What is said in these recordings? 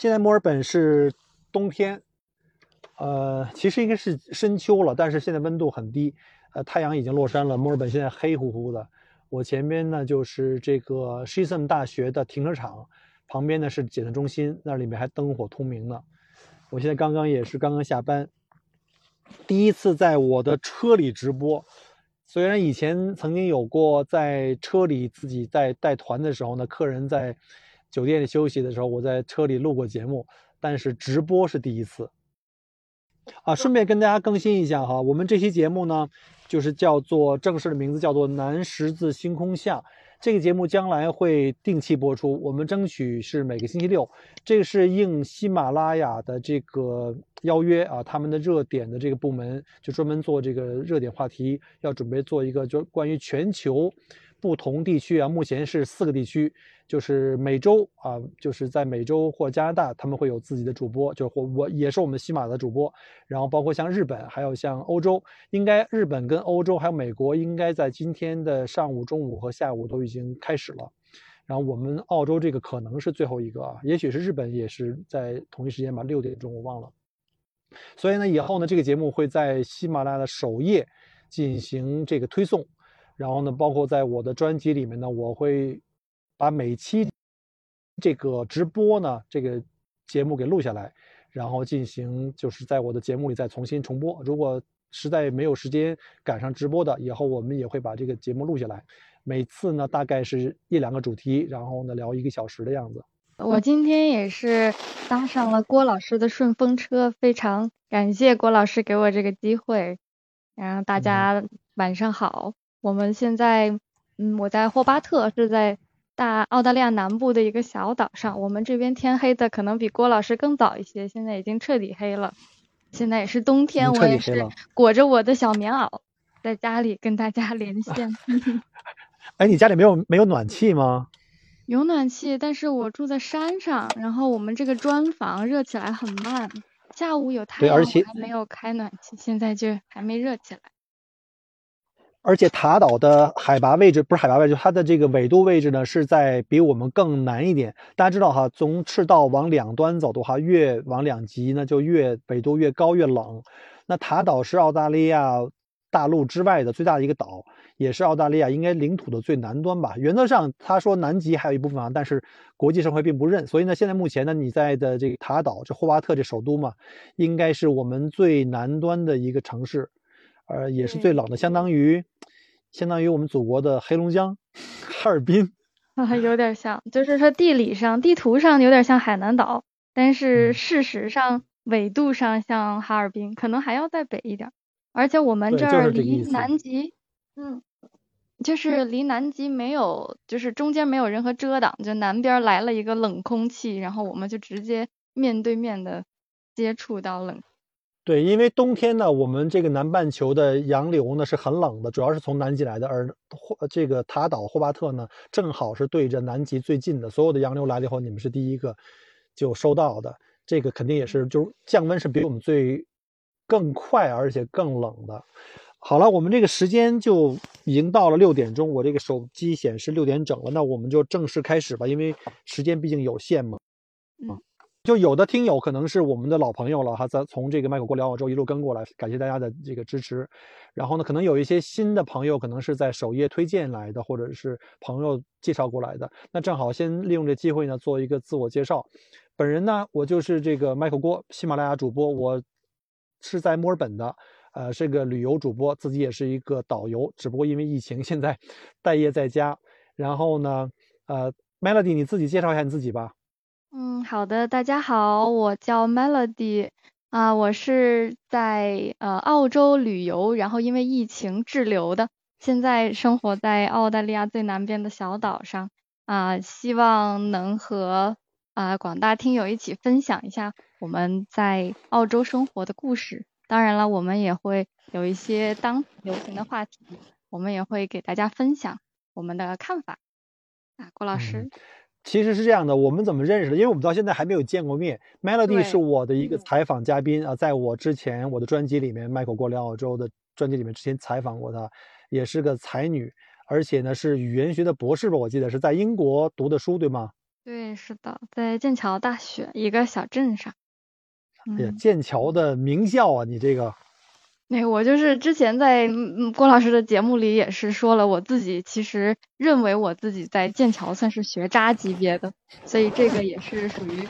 现在墨尔本是冬天，呃，其实应该是深秋了，但是现在温度很低，呃，太阳已经落山了，墨尔本现在黑乎乎的。我前边呢就是这个 s h i s m 大学的停车场，旁边呢是检测中心，那里面还灯火通明呢。我现在刚刚也是刚刚下班，第一次在我的车里直播。虽然以前曾经有过在车里自己在带团的时候呢，客人在酒店里休息的时候，我在车里录过节目，但是直播是第一次。啊，顺便跟大家更新一下哈，我们这期节目呢，就是叫做正式的名字叫做《南十字星空下》。这个节目将来会定期播出，我们争取是每个星期六。这个是应喜马拉雅的这个邀约啊，他们的热点的这个部门就专门做这个热点话题，要准备做一个就关于全球。不同地区啊，目前是四个地区，就是美洲啊，就是在美洲或加拿大，他们会有自己的主播，就或我也是我们西马的主播，然后包括像日本，还有像欧洲，应该日本跟欧洲还有美国，应该在今天的上午、中午和下午都已经开始了，然后我们澳洲这个可能是最后一个啊，也许是日本也是在同一时间吧，六点钟我忘了，所以呢，以后呢，这个节目会在喜马拉雅的首页进行这个推送。然后呢，包括在我的专辑里面呢，我会把每期这个直播呢，这个节目给录下来，然后进行就是在我的节目里再重新重播。如果实在没有时间赶上直播的，以后我们也会把这个节目录下来。每次呢，大概是一两个主题，然后呢聊一个小时的样子。我今天也是搭上了郭老师的顺风车，非常感谢郭老师给我这个机会。然后大家晚上好。我们现在，嗯，我在霍巴特，是在大澳大利亚南部的一个小岛上。我们这边天黑的可能比郭老师更早一些，现在已经彻底黑了。现在也是冬天，我也是裹着我的小棉袄，在家里跟大家连 线。哎，你家里没有没有暖气吗？有暖气，但是我住在山上，然后我们这个砖房热起来很慢。下午有太阳，还没有开暖气，现在就还没热起来。而且塔岛的海拔位置不是海拔位置，它的这个纬度位置呢是在比我们更南一点。大家知道哈，从赤道往两端走的话，越往两极呢就越纬度越高越冷。那塔岛是澳大利亚大陆之外的最大的一个岛，也是澳大利亚应该领土的最南端吧。原则上他说南极还有一部分啊，但是国际社会并不认。所以呢，现在目前呢你在的这个塔岛，这霍巴特这首都嘛，应该是我们最南端的一个城市。呃，也是最冷的，相当于，相当于我们祖国的黑龙江，哈尔滨，啊，有点像，就是说地理上、地图上有点像海南岛，但是事实上纬度上像哈尔滨，可能还要再北一点。而且我们这儿离南极，嗯，就是离南极没有，就是中间没有任何遮挡，就南边来了一个冷空气，然后我们就直接面对面的接触到冷。对，因为冬天呢，我们这个南半球的洋流呢是很冷的，主要是从南极来的，而霍这个塔岛霍巴特呢，正好是对着南极最近的，所有的洋流来了以后，你们是第一个就收到的，这个肯定也是，就是降温是比我们最更快而且更冷的。好了，我们这个时间就已经到了六点钟，我这个手机显示六点整了，那我们就正式开始吧，因为时间毕竟有限嘛。嗯。就有的听友可能是我们的老朋友了哈，咱从这个麦克锅聊澳洲一路跟过来，感谢大家的这个支持。然后呢，可能有一些新的朋友，可能是在首页推荐来的，或者是朋友介绍过来的。那正好先利用这机会呢，做一个自我介绍。本人呢，我就是这个麦克锅喜马拉雅主播，我是在墨尔本的，呃，是个旅游主播，自己也是一个导游，只不过因为疫情，现在待业在家。然后呢，呃，Melody，你自己介绍一下你自己吧。嗯，好的，大家好，我叫 Melody，啊，我是在呃澳洲旅游，然后因为疫情滞留的，现在生活在澳大利亚最南边的小岛上，啊，希望能和啊广大听友一起分享一下我们在澳洲生活的故事。当然了，我们也会有一些当流行的话题，我们也会给大家分享我们的看法。啊，郭老师。其实是这样的，我们怎么认识的？因为我们到现在还没有见过面。Melody 是我的一个采访嘉宾啊，在我之前我的专辑里面，迈克过聊澳洲的专辑里面之前采访过她，也是个才女，而且呢是语言学的博士吧，我记得是在英国读的书，对吗？对，是的，在剑桥大学一个小镇上。嗯，剑桥的名校啊，你这个。那我就是之前在郭老师的节目里也是说了，我自己其实认为我自己在剑桥算是学渣级别的，所以这个也是属于，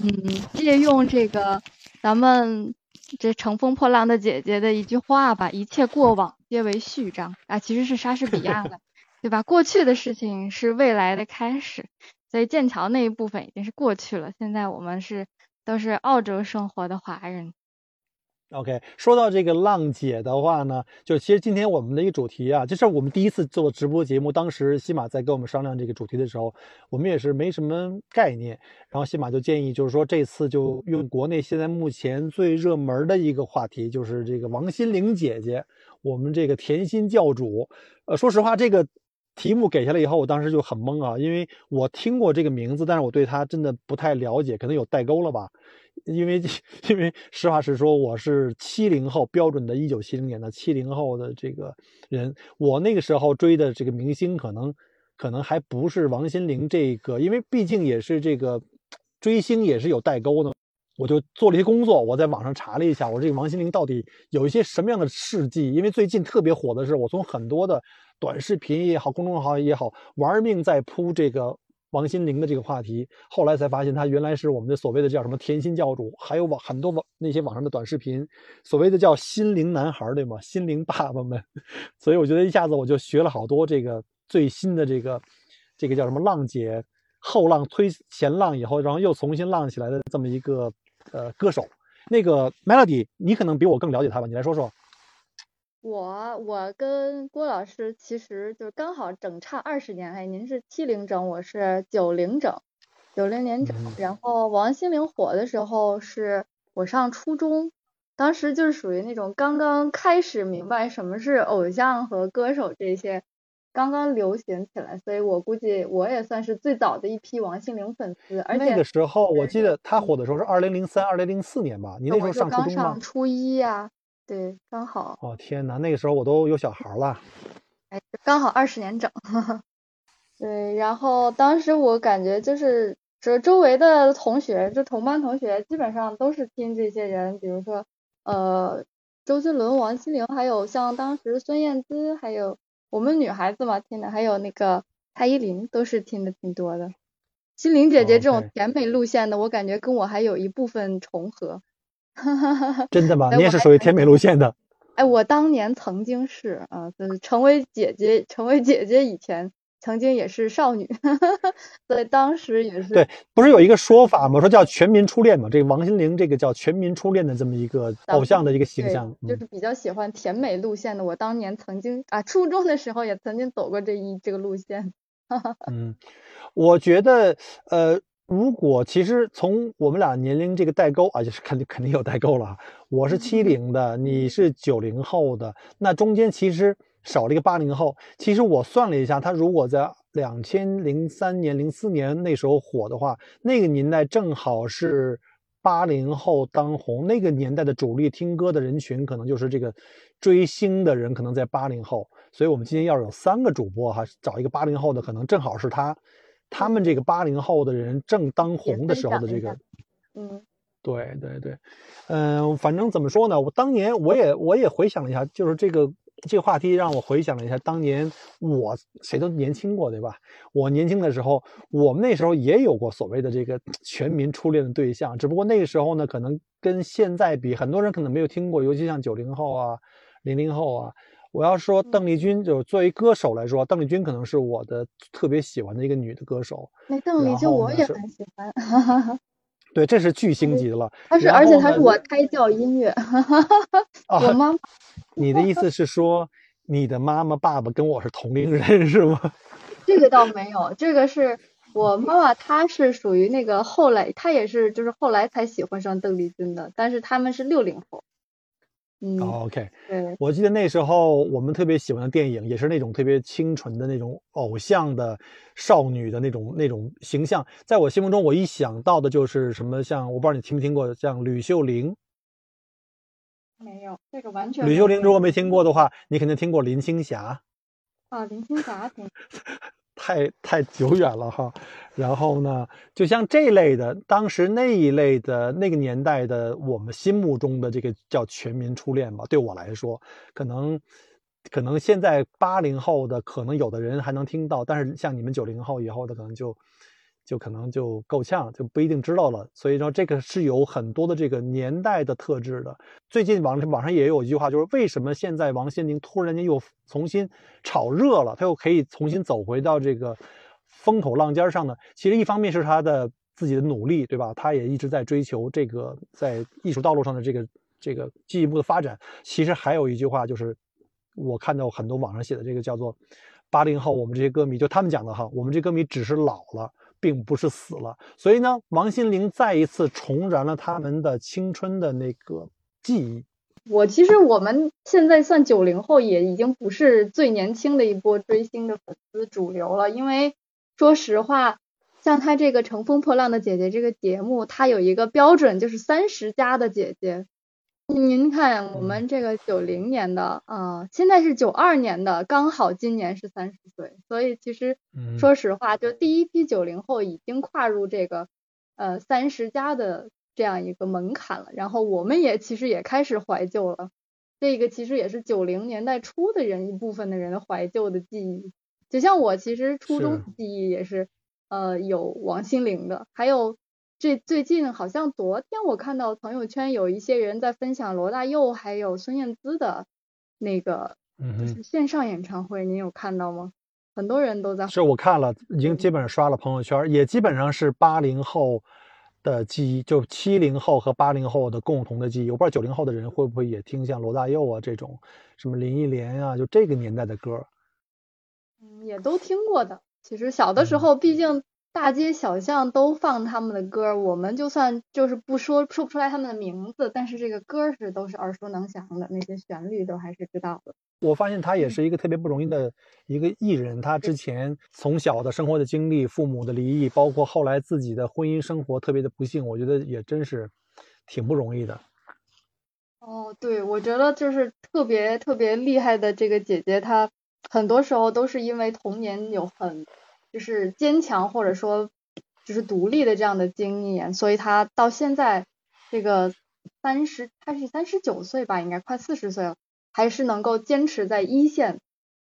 嗯，借用这个咱们这乘风破浪的姐姐的一句话吧，一切过往皆为序章啊，其实是莎士比亚的，对吧？过去的事情是未来的开始，所以剑桥那一部分已经是过去了，现在我们是都是澳洲生活的华人。OK，说到这个浪姐的话呢，就其实今天我们的一个主题啊，这是我们第一次做直播节目。当时西马在跟我们商量这个主题的时候，我们也是没什么概念。然后西马就建议，就是说这次就用国内现在目前最热门的一个话题，就是这个王心凌姐姐，我们这个甜心教主。呃，说实话，这个题目给下来以后，我当时就很懵啊，因为我听过这个名字，但是我对她真的不太了解，可能有代沟了吧。因为 因为实话实说，我是七零后标准的，一九七零年的七零后的这个人，我那个时候追的这个明星，可能可能还不是王心凌这个，因为毕竟也是这个追星也是有代沟的。我就做了一些工作，我在网上查了一下，我这个王心凌到底有一些什么样的事迹？因为最近特别火的是，我从很多的短视频也好，公众号也好，玩命在铺这个。王心凌的这个话题，后来才发现她原来是我们的所谓的叫什么甜心教主，还有网很多网那些网上的短视频，所谓的叫心灵男孩，对吗？心灵爸爸们，所以我觉得一下子我就学了好多这个最新的这个这个叫什么浪姐后浪推前浪以后，然后又重新浪起来的这么一个呃歌手。那个 Melody，你可能比我更了解他吧？你来说说。我我跟郭老师其实就是刚好整差二十年，哎，您是七零整，我是九零整，九零年整。然后王心凌火的时候是我上初中，当时就是属于那种刚刚开始明白什么是偶像和歌手这些，刚刚流行起来，所以我估计我也算是最早的一批王心凌粉丝。而且那个时候我记得她火的时候是二零零三、二零零四年吧？你那时候上初中吗？初一呀。对，刚好。哦天哪，那个时候我都有小孩了。哎，刚好二十年整。对，然后当时我感觉就是，这周围的同学，就同班同学，基本上都是听这些人，比如说，呃，周杰伦、王心凌，还有像当时孙燕姿，还有我们女孩子嘛听的，还有那个蔡依林，都是听的挺多的。心灵姐姐这种甜美路线的，我感觉跟我还有一部分重合。哈哈哈哈真的吗？你也是属于甜美路线的？哎，我当年曾经是啊，就是成为姐姐，成为姐姐以前，曾经也是少女，所以当时也是。对，不是有一个说法吗？说叫全民初恋嘛？这个王心凌这个叫全民初恋的这么一个偶像的一个形象，就是比较喜欢甜美路线的。我当年曾经啊，初中的时候也曾经走过这一这个路线。嗯，我觉得呃。如果其实从我们俩年龄这个代沟啊，就是肯定肯定有代沟了。我是七零的，你是九零后的，那中间其实少了一个八零后。其实我算了一下，他如果在两千零三年、零四年那时候火的话，那个年代正好是八零后当红，那个年代的主力听歌的人群可能就是这个追星的人，可能在八零后。所以我们今天要有三个主播哈，找一个八零后的，可能正好是他。他们这个八零后的人正当红的时候的这个，嗯，对对对，嗯，反正怎么说呢？我当年我也我也回想了一下，就是这个这个话题让我回想了一下，当年我谁都年轻过，对吧？我年轻的时候，我们那时候也有过所谓的这个全民初恋的对象，只不过那个时候呢，可能跟现在比，很多人可能没有听过，尤其像九零后啊、零零后啊。我要说邓丽君，就是作为歌手来说，邓丽君可能是我的特别喜欢的一个女的歌手。那邓丽君我也很喜欢。对，这是巨星级的了。他是，而且他是我胎教音乐。我妈。你的意思是说，你的妈妈、爸爸跟我是同龄人是吗？这个倒没有，这个是我妈妈，她是属于那个后来，她也是就是后来才喜欢上邓丽君的，但是他们是六零后。嗯，OK，对，我记得那时候我们特别喜欢的电影，也是那种特别清纯的那种偶像的少女的那种那种形象，在我心目中，我一想到的就是什么，像我不知道你听没听过，像吕秀玲，没有，这个完全。吕秀玲如果没听过的话，你肯定听过林青霞。啊，林青霞听。太太久远了哈。然后呢，就像这类的，当时那一类的那个年代的，我们心目中的这个叫全民初恋吧。对我来说，可能可能现在八零后的，可能有的人还能听到，但是像你们九零后以后的，可能就。就可能就够呛，就不一定知道了。所以说，这个是有很多的这个年代的特质的。最近网网上也有一句话，就是为什么现在王心凌突然间又重新炒热了，她又可以重新走回到这个风口浪尖上呢？其实一方面是她的自己的努力，对吧？她也一直在追求这个在艺术道路上的这个这个进一步的发展。其实还有一句话，就是我看到很多网上写的这个叫做“八零后我们这些歌迷”，就他们讲的哈，我们这歌迷只是老了。并不是死了，所以呢，王心凌再一次重燃了他们的青春的那个记忆。我其实我们现在算九零后，也已经不是最年轻的一波追星的粉丝主流了。因为说实话，像他这个《乘风破浪的姐姐》这个节目，它有一个标准，就是三十加的姐姐。您看，我们这个九零年的啊，现在是九二年的，刚好今年是三十岁，所以其实说实话，就第一批九零后已经跨入这个呃三十加的这样一个门槛了。然后我们也其实也开始怀旧了，这个其实也是九零年代初的人一部分的人的怀旧的记忆。就像我其实初中记忆也是呃有王心凌的，还有。这最近好像昨天我看到朋友圈有一些人在分享罗大佑还有孙燕姿的那个就是线上演唱会，你有看到吗？很多人都在。是我看了，已经基本上刷了朋友圈，也基本上是八零后的记忆，就七零后和八零后的共同的记忆。我不知道九零后的人会不会也听像罗大佑啊这种，什么林忆莲啊，就这个年代的歌。嗯，也都听过的。其实小的时候，毕竟。大街小巷都放他们的歌，我们就算就是不说说不出来他们的名字，但是这个歌是都是耳熟能详的，那些旋律都还是知道的。我发现他也是一个特别不容易的一个艺人，他之前从小的生活的经历、父母的离异，包括后来自己的婚姻生活特别的不幸，我觉得也真是挺不容易的。哦，对，我觉得就是特别特别厉害的这个姐姐，她很多时候都是因为童年有很。就是坚强或者说就是独立的这样的经验，所以他到现在这个三十，他是三十九岁吧，应该快四十岁了，还是能够坚持在一线，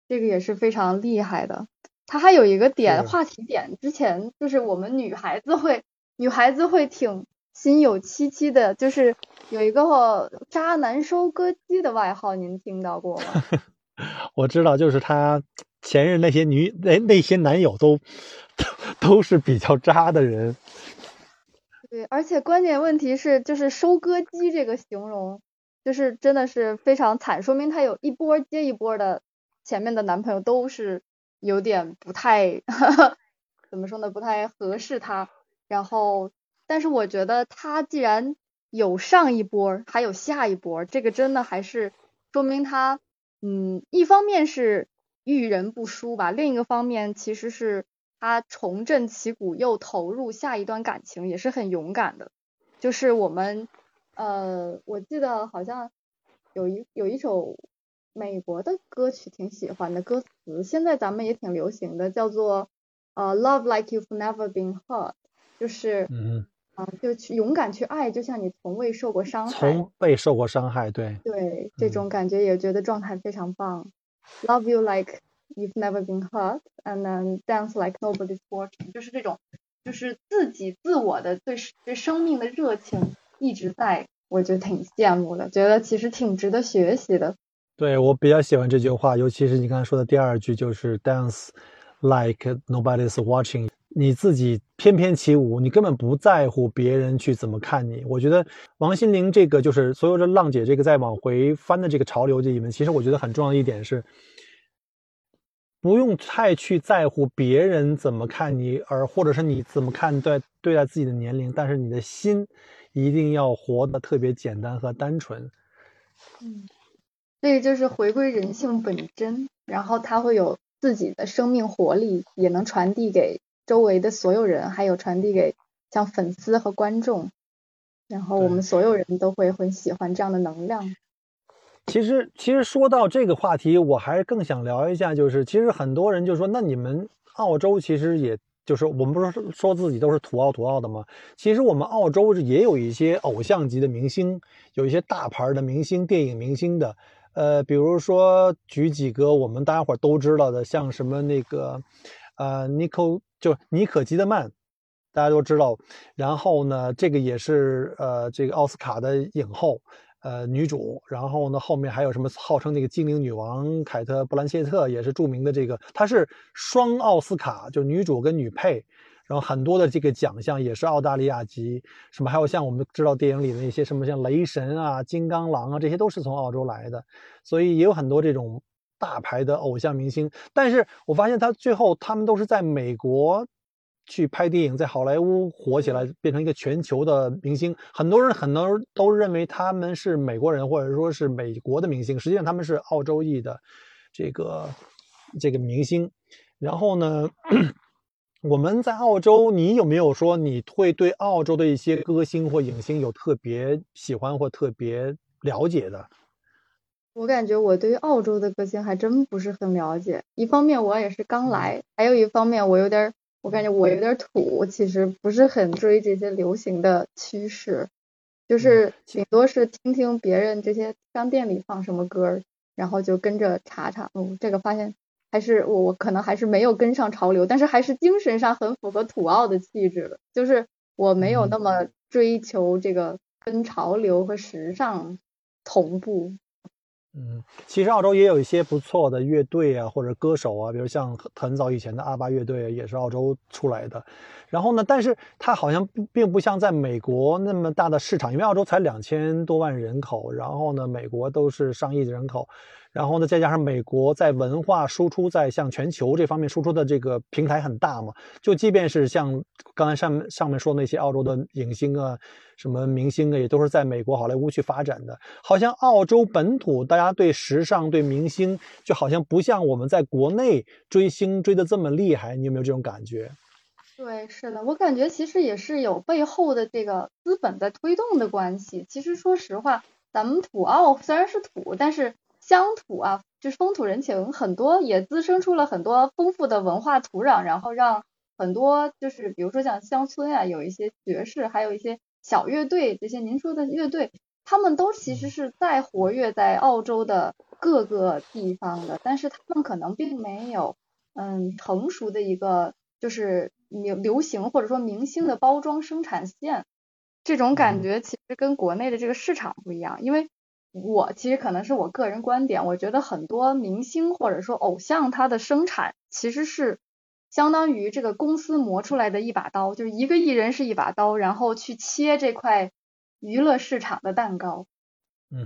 这个也是非常厉害的。他还有一个点话题点，之前就是我们女孩子会女孩子会挺心有戚戚的，就是有一个渣男收割机的外号，您听到过吗？我知道，就是他。前任那些女那那些男友都 都是比较渣的人，对，而且关键问题是就是收割机这个形容，就是真的是非常惨，说明他有一波接一波的前面的男朋友都是有点不太 怎么说呢，不太合适他。然后，但是我觉得他既然有上一波，还有下一波，这个真的还是说明他，嗯，一方面是。遇人不淑吧。另一个方面，其实是他重振旗鼓，又投入下一段感情，也是很勇敢的。就是我们，呃，我记得好像有一有一首美国的歌曲挺喜欢的，歌词现在咱们也挺流行的，叫做呃 Love like you've never been hurt，就是嗯啊，就去勇敢去爱，就像你从未受过伤害，从未受过伤害，对对，这种感觉也觉得状态非常棒。Love you like you've never been hurt, and then dance like nobody's watching。就是这种，就是自己自我的对对生命的热情一直在，我就挺羡慕的，觉得其实挺值得学习的。对我比较喜欢这句话，尤其是你刚才说的第二句，就是 dance like nobody's watching。 你自己翩翩起舞，你根本不在乎别人去怎么看你。我觉得王心凌这个就是所有的浪姐这个在往回翻的这个潮流这里面，其实我觉得很重要的一点是，不用太去在乎别人怎么看你，而或者是你怎么看待对待自己的年龄，但是你的心一定要活得特别简单和单纯。嗯，这个就是回归人性本真，然后他会有自己的生命活力，也能传递给。周围的所有人，还有传递给像粉丝和观众，然后我们所有人都会很喜欢这样的能量。其实，其实说到这个话题，我还是更想聊一下，就是其实很多人就说，那你们澳洲其实也就是我们不是说自己都是土澳土澳的吗？其实我们澳洲也有一些偶像级的明星，有一些大牌的明星、电影明星的。呃，比如说举几个我们大家伙都知道的，像什么那个，呃，尼可就尼可基德曼，大家都知道。然后呢，这个也是呃这个奥斯卡的影后。呃，女主，然后呢，后面还有什么号称那个精灵女王凯特·布兰切特，也是著名的这个，她是双奥斯卡，就女主跟女配，然后很多的这个奖项也是澳大利亚籍，什么还有像我们知道电影里的那些什么像雷神啊、金刚狼啊，这些都是从澳洲来的，所以也有很多这种大牌的偶像明星，但是我发现他最后他们都是在美国。去拍电影，在好莱坞火起来，变成一个全球的明星。很多人很多人都认为他们是美国人，或者说是美国的明星。实际上他们是澳洲裔的这个这个明星。然后呢，我们在澳洲，你有没有说你会对澳洲的一些歌星或影星有特别喜欢或特别了解的？我感觉我对于澳洲的歌星还真不是很了解。一方面我也是刚来，还有一方面我有点。我感觉我有点土，其实不是很追这些流行的趋势，就是顶多是听听别人这些商店里放什么歌，然后就跟着查查。嗯，这个发现还是我我可能还是没有跟上潮流，但是还是精神上很符合土澳的气质的，就是我没有那么追求这个跟潮流和时尚同步。嗯，其实澳洲也有一些不错的乐队啊，或者歌手啊，比如像很早以前的阿巴乐队也是澳洲出来的。然后呢，但是它好像并不像在美国那么大的市场，因为澳洲才两千多万人口，然后呢，美国都是上亿人口。然后呢，再加上美国在文化输出，在向全球这方面输出的这个平台很大嘛，就即便是像刚才上面上面说那些澳洲的影星啊，什么明星啊，也都是在美国好莱坞去发展的。好像澳洲本土大家对时尚、对明星，就好像不像我们在国内追星追的这么厉害。你有没有这种感觉？对，是的，我感觉其实也是有背后的这个资本在推动的关系。其实说实话，咱们土澳虽然是土，但是。乡土啊，就是风土人情很多，也滋生出了很多丰富的文化土壤，然后让很多就是比如说像乡村啊，有一些爵士，还有一些小乐队，这些您说的乐队，他们都其实是在活跃在澳洲的各个地方的，但是他们可能并没有嗯成熟的一个就是流流行或者说明星的包装生产线，这种感觉其实跟国内的这个市场不一样，因为。我其实可能是我个人观点，我觉得很多明星或者说偶像，他的生产其实是相当于这个公司磨出来的一把刀，就是一个艺人是一把刀，然后去切这块娱乐市场的蛋糕。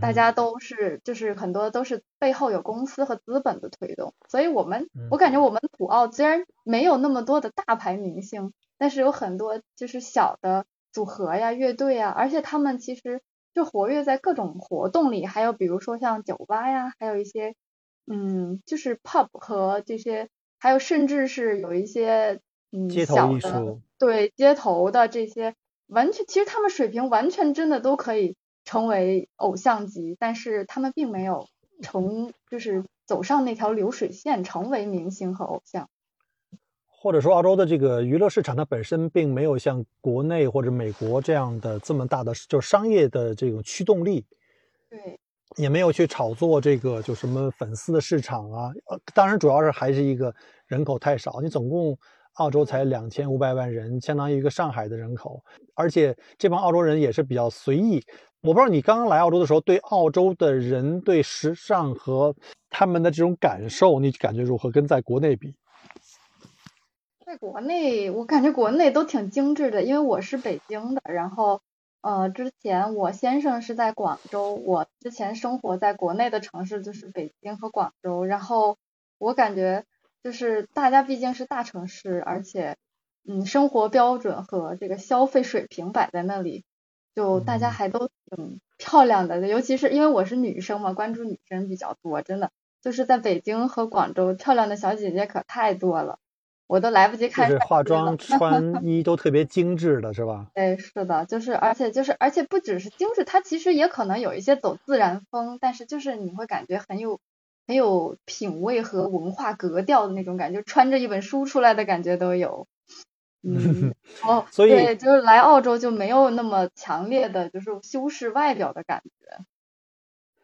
大家都是就是很多都是背后有公司和资本的推动，所以我们我感觉我们土澳虽然没有那么多的大牌明星，但是有很多就是小的组合呀、乐队呀，而且他们其实。就活跃在各种活动里，还有比如说像酒吧呀，还有一些嗯，就是 pub 和这些，还有甚至是有一些嗯小的对街头的这些，完全其实他们水平完全真的都可以成为偶像级，但是他们并没有成就是走上那条流水线，成为明星和偶像。或者说，澳洲的这个娱乐市场，它本身并没有像国内或者美国这样的这么大的就商业的这种驱动力，对，也没有去炒作这个就什么粉丝的市场啊。呃，当然主要是还是一个人口太少，你总共澳洲才两千五百万人，相当于一个上海的人口，而且这帮澳洲人也是比较随意。我不知道你刚刚来澳洲的时候，对澳洲的人对时尚和他们的这种感受，你感觉如何？跟在国内比？在国内，我感觉国内都挺精致的，因为我是北京的，然后呃，之前我先生是在广州，我之前生活在国内的城市就是北京和广州，然后我感觉就是大家毕竟是大城市，而且嗯，生活标准和这个消费水平摆在那里，就大家还都挺漂亮的，尤其是因为我是女生嘛，关注女生比较多，真的就是在北京和广州，漂亮的小姐姐可太多了。我都来不及看，就是化妆、穿衣都特别精致的，是吧？对，是的，就是而且就是而且不只是精致，它其实也可能有一些走自然风，但是就是你会感觉很有很有品味和文化格调的那种感觉，穿着一本书出来的感觉都有。嗯，哦，所以对，就是来澳洲就没有那么强烈的就是修饰外表的感觉。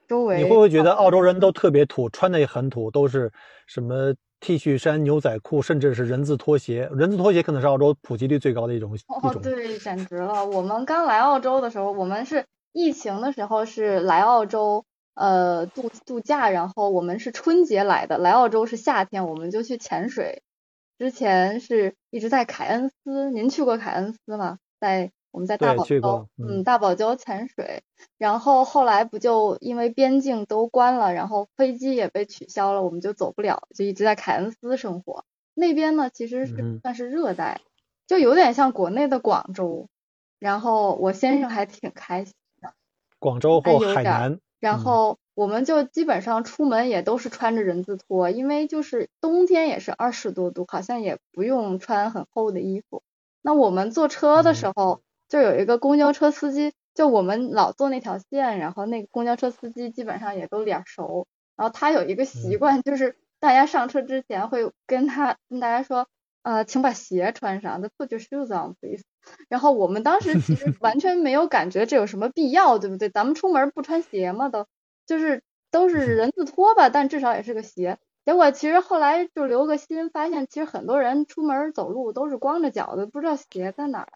周围你会不会觉得澳洲人都特别土，穿的也很土，都是什么 T 恤衫、牛仔裤，甚至是人字拖鞋？人字拖鞋可能是澳洲普及率最高的一种一哦，对，简直了！我们刚来澳洲的时候，我们是疫情的时候是来澳洲呃度度假，然后我们是春节来的，来澳洲是夏天，我们就去潜水。之前是一直在凯恩斯，您去过凯恩斯吗？在我们在大堡礁，嗯嗯，大堡礁潜水。然后后来不就因为边境都关了，然后飞机也被取消了，我们就走不了，就一直在凯恩斯生活。那边呢，其实是嗯算是热带，就有点像国内的广州。然后我先生还挺开心的，广州或海南，然后我们就基本上出门也都是穿着人字拖，因为就是冬天也是二十多度，好像也不用穿很厚的衣服。那我们坐车的时候，就有一个公交车司机，就我们老坐那条线，然后那个公交车司机基本上也都脸熟，然后他有一个习嗯惯，就是大家上车之前会跟他跟大家说，呃，请把鞋穿上，the put your shoes on please。然后我们当时其实 完全没有感觉这有什么必要，对不对？咱们出门不穿鞋嘛？都就是都是人字拖吧，但至少也是个鞋。结果其实后来就留个心，发现其实很多人出门走路都是光着脚的，不知道鞋在哪儿，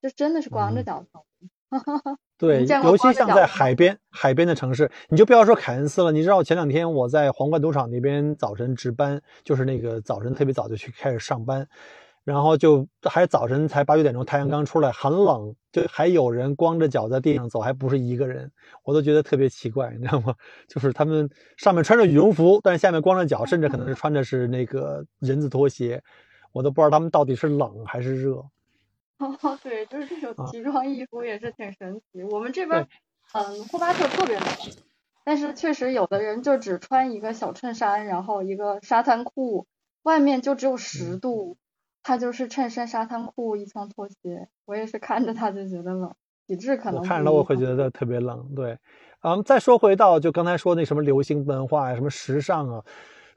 就真的是光着嗯脚走。对，你见过尤其像在海边海边的城市，你就不要说凯恩斯了。你知道前两天我在皇冠赌场那边早晨值班，就是那个早晨特别早就去开始上班，然后就还早晨才八九点钟，太阳刚出来，很冷，就还有人光着脚在地上走，还不是一个人，我都觉得特别奇怪，你知道吗？就是他们上面穿着羽绒服，但是下面光着脚，甚至可能是穿的是那个人字拖鞋，我都不知道他们到底是冷还是热。哦，对，就是这种啊奇装异服也是挺神奇。我们这边，嗯，霍巴特特别冷，但是确实有的人就只穿一个小衬衫，然后一个沙滩裤，外面就只有十嗯度，他就是衬衫、沙滩裤、一双拖鞋。我也是看着他就觉得冷，体质可能我看着，我会觉得特别冷。对，嗯，再说回到就刚才说那什么流行文化呀，什么时尚啊，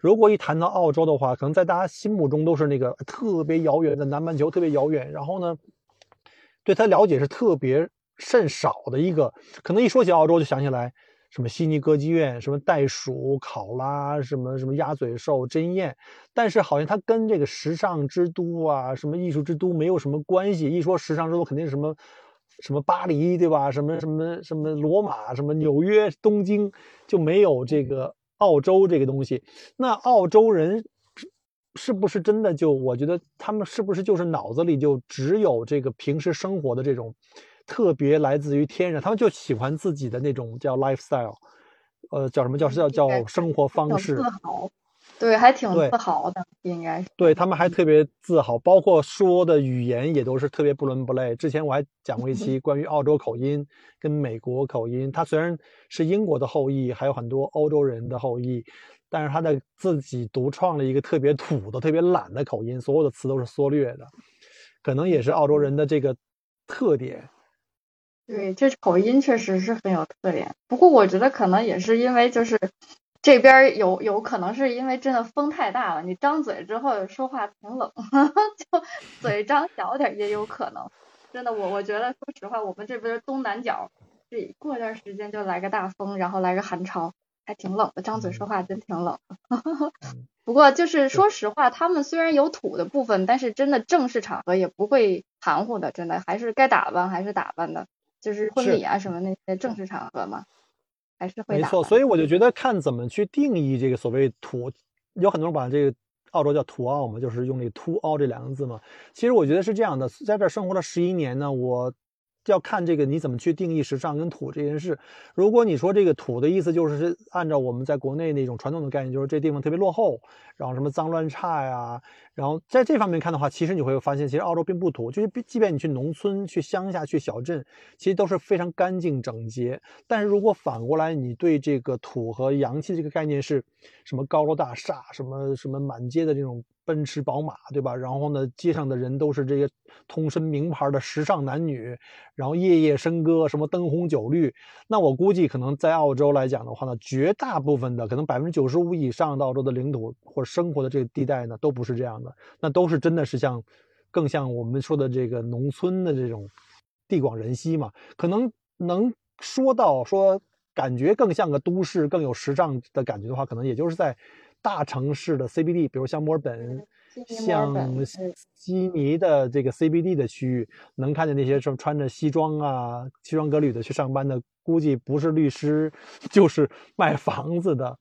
如果一谈到澳洲的话，可能在大家心目中都是那个特别遥远的南半球，特别遥远。然后呢，对它了解是特别甚少的一个，可能一说起澳洲就想起来什么悉尼歌剧院、什么袋鼠、考拉、什么什么鸭嘴兽、针鼹，但是好像它跟这个时尚之都啊、什么艺术之都没有什么关系。一说时尚之都，肯定是什么什么巴黎，对吧？什么什么什么罗马、什么纽约、东京，就没有这个澳洲这个东西。那澳洲人是是不是真的就？我觉得他们是不是就是脑子里就只有这个平时生活的这种特别来自于天然，他们就喜欢自己的那种叫 lifestyle，呃，叫什么叫叫叫生活方式对，还挺自豪的，应该是。对他们还特别自豪，包括说的语言也都是特别不伦不类。之前我还讲过一期关于澳洲口音跟美国口音，他虽然是英国的后裔，还有很多欧洲人的后裔，但是他的自己独创了一个特别土的、特别懒的口音，所有的词都是缩略的，可能也是澳洲人的这个特点。对，这口音确实是很有特点。不过我觉得可能也是因为就是这边儿有有可能是因为真的风太大了，你张嘴之后说话挺冷，就嘴张小点儿也有可能。真的，我我觉得说实话，我们这边儿东南角这过段时间就来个大风，然后来个寒潮，还挺冷的，张嘴说话真挺冷的。嗯不过就是说实话，他们虽然有土的部分，但是真的正式场合也不会含糊的，真的还是该打扮还是打扮的，就是婚礼啊什么那些正式场合嘛，还是会没错，所以我就觉得看怎么去定义这个所谓土，有很多人把这个澳洲叫土澳嘛，就是用这个凸澳这两个字嘛。其实我觉得是这样的，在这儿生活了十一年呢，我要看这个你怎么去定义时尚跟土这件事。如果你说这个土的意思就是按照我们在国内那种传统的概念，就是这地方特别落后，然后什么脏乱差呀，然后在这方面看的话，其实你会发现，其实澳洲并不土，就是即便你去农村、去乡下、去小镇，其实都是非常干净整洁。但是如果反过来，你对这个土和洋气这个概念是什么高楼大厦，什么什么满街的这种奔驰、宝马，对吧？然后呢，街上的人都是这些通身名牌的时尚男女，然后夜夜笙歌，什么灯红酒绿。那我估计可能在澳洲来讲的话呢，绝大部分的可能百分之九十五以上的澳洲的领土或者生活的这个地带呢，都不是这样的，那都是真的是像更像我们说的这个农村的这种地广人稀嘛，可能能说到说感觉更像个都市，更有时尚的感觉的话，可能也就是在。大城市的 CBD，比如像墨尔本，像悉尼的这个 CBD 的区域，能看见那些什么穿着西装啊、西装革履的去上班的，估计不是律师就是卖房子的。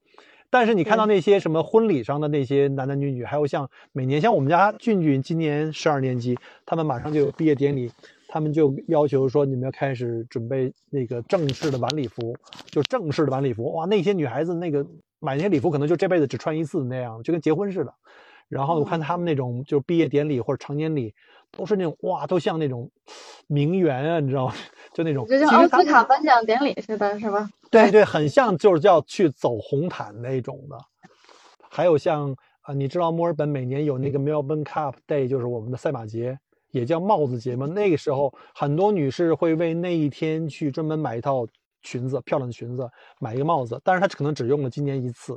但是你看到那些什么婚礼上的那些男男女女，还有像每年像我们家俊俊今年十二年级，他们马上就有毕业典礼，他们就要求说你们要开始准备那个正式的晚礼服，就正式的晚礼服。哇，那些女孩子那个。买那些礼服可能就这辈子只穿一次那样，就跟结婚似的。然后我看他们那种就是毕业典礼或者成年礼，都是那种哇，都像那种名媛啊，你知道吗？就那种就像奥斯卡颁奖典礼似的，是吧？对对，很像就是叫去走红毯那种的。还有像啊，你知道墨尔本每年有那个 Melbourne Cup Day，就是我们的赛马节，也叫帽子节嘛。那个时候很多女士会为那一天去专门买一套。裙子漂亮的裙子，买一个帽子，但是她可能只用了今年一次，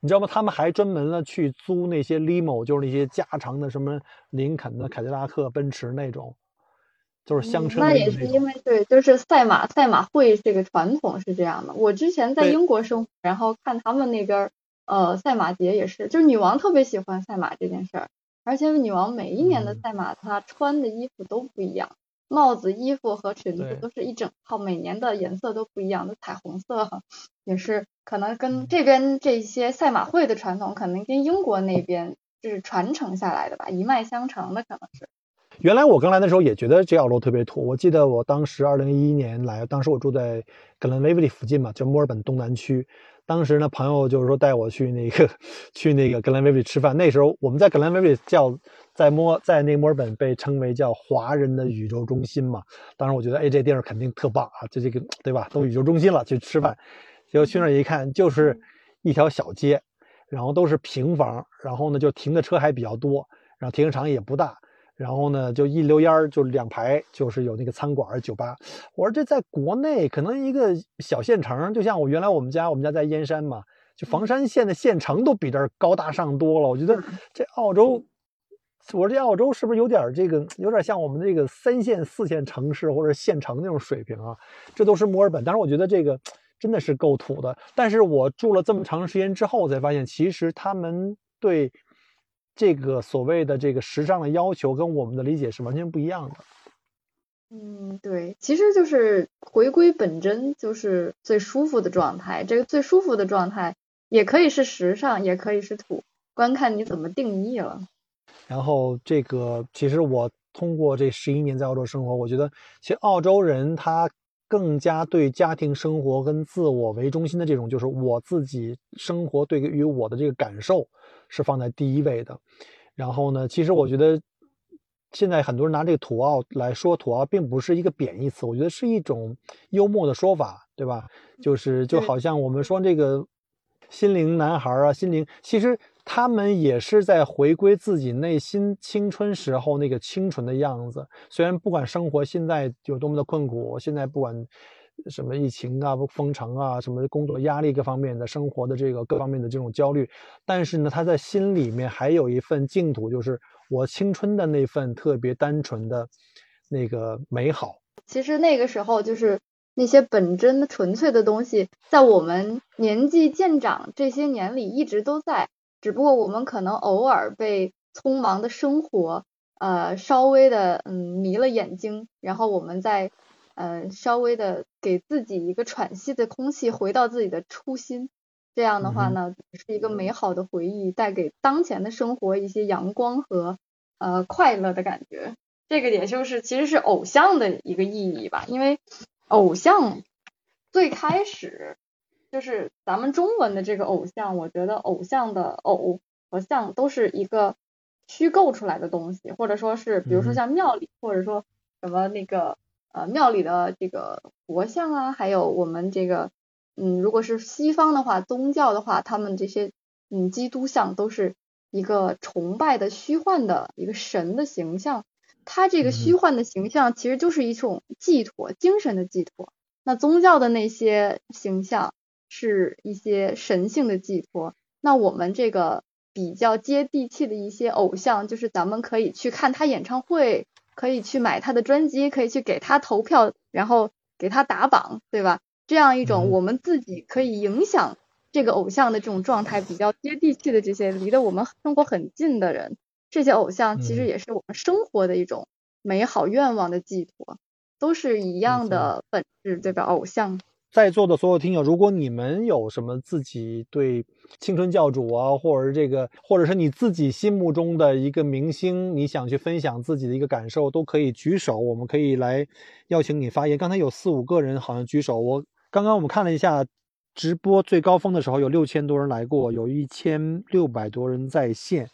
你知道吗？他们还专门了去租那些 limo，就是那些加长的什么林肯的、凯迪拉克、奔驰那种，就是香车。那也是因为对，就是赛马赛马会这个传统是这样的。我之前在英国生活，然后看他们那边呃赛马节也是，就是女王特别喜欢赛马这件事儿，而且女王每一年的赛马她穿的衣服都不一样。帽子、衣服和裙子都是一整套，每年的颜色都不一样的彩虹色，也是可能跟这边这些赛马会的传统，可能跟英国那边就是传承下来的吧，一脉相承的可能是。原来我刚来的时候也觉得这条路特别土，我记得我当时二零一一年来，当时我住在格兰威利附近嘛，就墨尔本东南区。当时呢，朋友就是说带我去那个去那个格兰威比吃饭，那时候我们在格兰威比叫。在墨在那墨尔本被称为叫华人的宇宙中心嘛，当时我觉得哎这地儿肯定特棒啊，就这个对吧？都宇宙中心了，去吃饭，结果去那儿一看，就是一条小街，然后都是平房，然后呢就停的车还比较多，然后停车场也不大，然后呢就一溜烟儿就两排就是有那个餐馆酒吧。我说这在国内可能一个小县城，就像我原来我们家我们家在燕山嘛，就房山县的县城都比这儿高大上多了。我觉得这澳洲。我说这澳洲是不是有点这个，有点像我们这个三线、四线城市或者县城那种水平啊？这都是墨尔本，但是我觉得这个真的是够土的。但是我住了这么长时间之后，才发现其实他们对这个所谓的这个时尚的要求跟我们的理解是完全不一样的。嗯，对，其实就是回归本真，就是最舒服的状态。这个最舒服的状态也可以是时尚，也可以是土，观看你怎么定义了。然后这个其实我通过这十一年在澳洲生活，我觉得其实澳洲人他更加对家庭生活跟自我为中心的这种，就是我自己生活对于我的这个感受是放在第一位的。然后呢，其实我觉得现在很多人拿这个土澳来说土澳，并不是一个贬义词，我觉得是一种幽默的说法，对吧？就是就好像我们说这个心灵男孩啊，心灵其实。他们也是在回归自己内心青春时候那个清纯的样子。虽然不管生活现在有多么的困苦，现在不管什么疫情啊、封城啊、什么工作压力各方面的生活的这个各方面的这种焦虑，但是呢，他在心里面还有一份净土，就是我青春的那份特别单纯的那个美好。其实那个时候就是那些本真纯粹的东西，在我们年纪渐长这些年里一直都在。只不过我们可能偶尔被匆忙的生活，呃，稍微的嗯迷了眼睛，然后我们再呃稍微的给自己一个喘息的空气，回到自己的初心。这样的话呢，是一个美好的回忆，带给当前的生活一些阳光和呃快乐的感觉。这个也就是其实是偶像的一个意义吧，因为偶像最开始。就是咱们中文的这个偶像，我觉得偶像的偶和像都是一个虚构出来的东西，或者说是，比如说像庙里，或者说什么那个呃庙里的这个佛像啊，还有我们这个嗯，如果是西方的话，宗教的话，他们这些嗯基督像都是一个崇拜的虚幻的一个神的形象。它这个虚幻的形象其实就是一种寄托，精神的寄托。那宗教的那些形象是一些神性的寄托。那我们这个比较接地气的一些偶像，就是咱们可以去看他演唱会，可以去买他的专辑，可以去给他投票，然后给他打榜，对吧？这样一种我们自己可以影响这个偶像的这种状态，比较接地气的这些离得我们生活很近的人。这些偶像其实也是我们生活的一种美好愿望的寄托，都是一样的本质，对吧？偶像在座的所有听友，如果你们有什么自己对青春教主啊，或者是这个，或者是你自己心目中的一个明星，你想去分享自己的一个感受，都可以举手，我们可以来邀请你发言。刚才有四五个人好像举手，我刚刚我们看了一下直播最高峰的时候，有六千多人来过，有一千六百多人在线。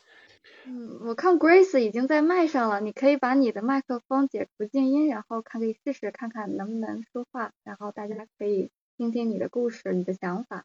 嗯，我看 Grace 已经在麦上了，你可以把你的麦克风解除静音，然后看可以试试看看能不能说话，然后大家可以听听你的故事、你的想法。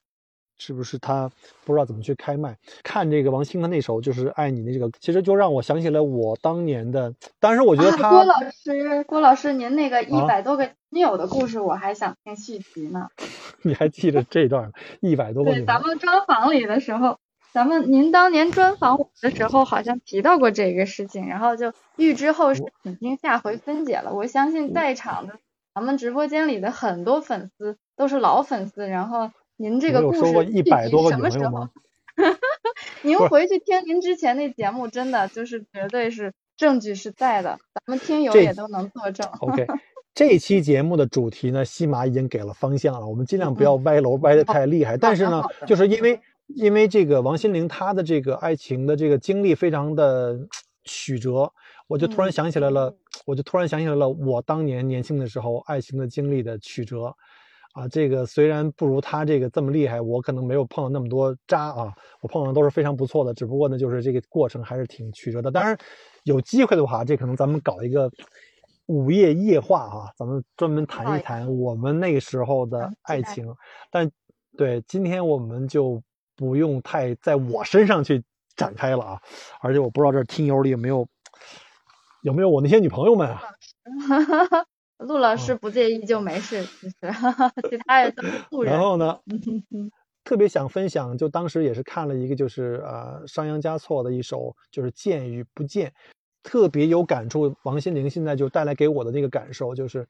是不是他不知道怎么去开麦？看这个王星的那首就是《爱你》的这个，其实就让我想起了我当年的。当时我觉得他郭老师，郭老师，您那个一百多个女友的故事，我还想听续集呢。你还记得这段吗？一百多个。对，咱们专访里的时候。咱们您当年专访我的时候，好像提到过这个事情，然后就预知后事，已经下回分解了。我相信在场的咱们直播间里的很多粉丝都是老粉丝，然后您这个故事一百多个什么时候？您回去听您之前那节目，真的就是绝对是证据是在的，咱们听友也都能作证。OK，这期节目的主题呢，西马已经给了方向了，我们尽量不要歪楼歪的太厉害。但是呢，就是因为。因为这个王心凌她的这个爱情的这个经历非常的曲折，我就突然想起来了，我就突然想起来了我当年年轻的时候爱情的经历的曲折，啊，这个虽然不如她这个这么厉害，我可能没有碰到那么多渣啊，我碰到的都是非常不错的，只不过呢，就是这个过程还是挺曲折的。当然，有机会的话，这可能咱们搞一个午夜夜话啊，咱们专门谈一谈我们那时候的爱情。但对，今天我们就。不用太在我身上去展开了啊，而且我不知道这听友里有没有有没有我那些女朋友们啊。陆老师不介意就没事，其实 其他人都是路人。然后呢，特别想分享，就当时也是看了一个就是呃商鞅嘉措的一首就是见与不见，特别有感触。王心凌现在就带来给我的那个感受就是，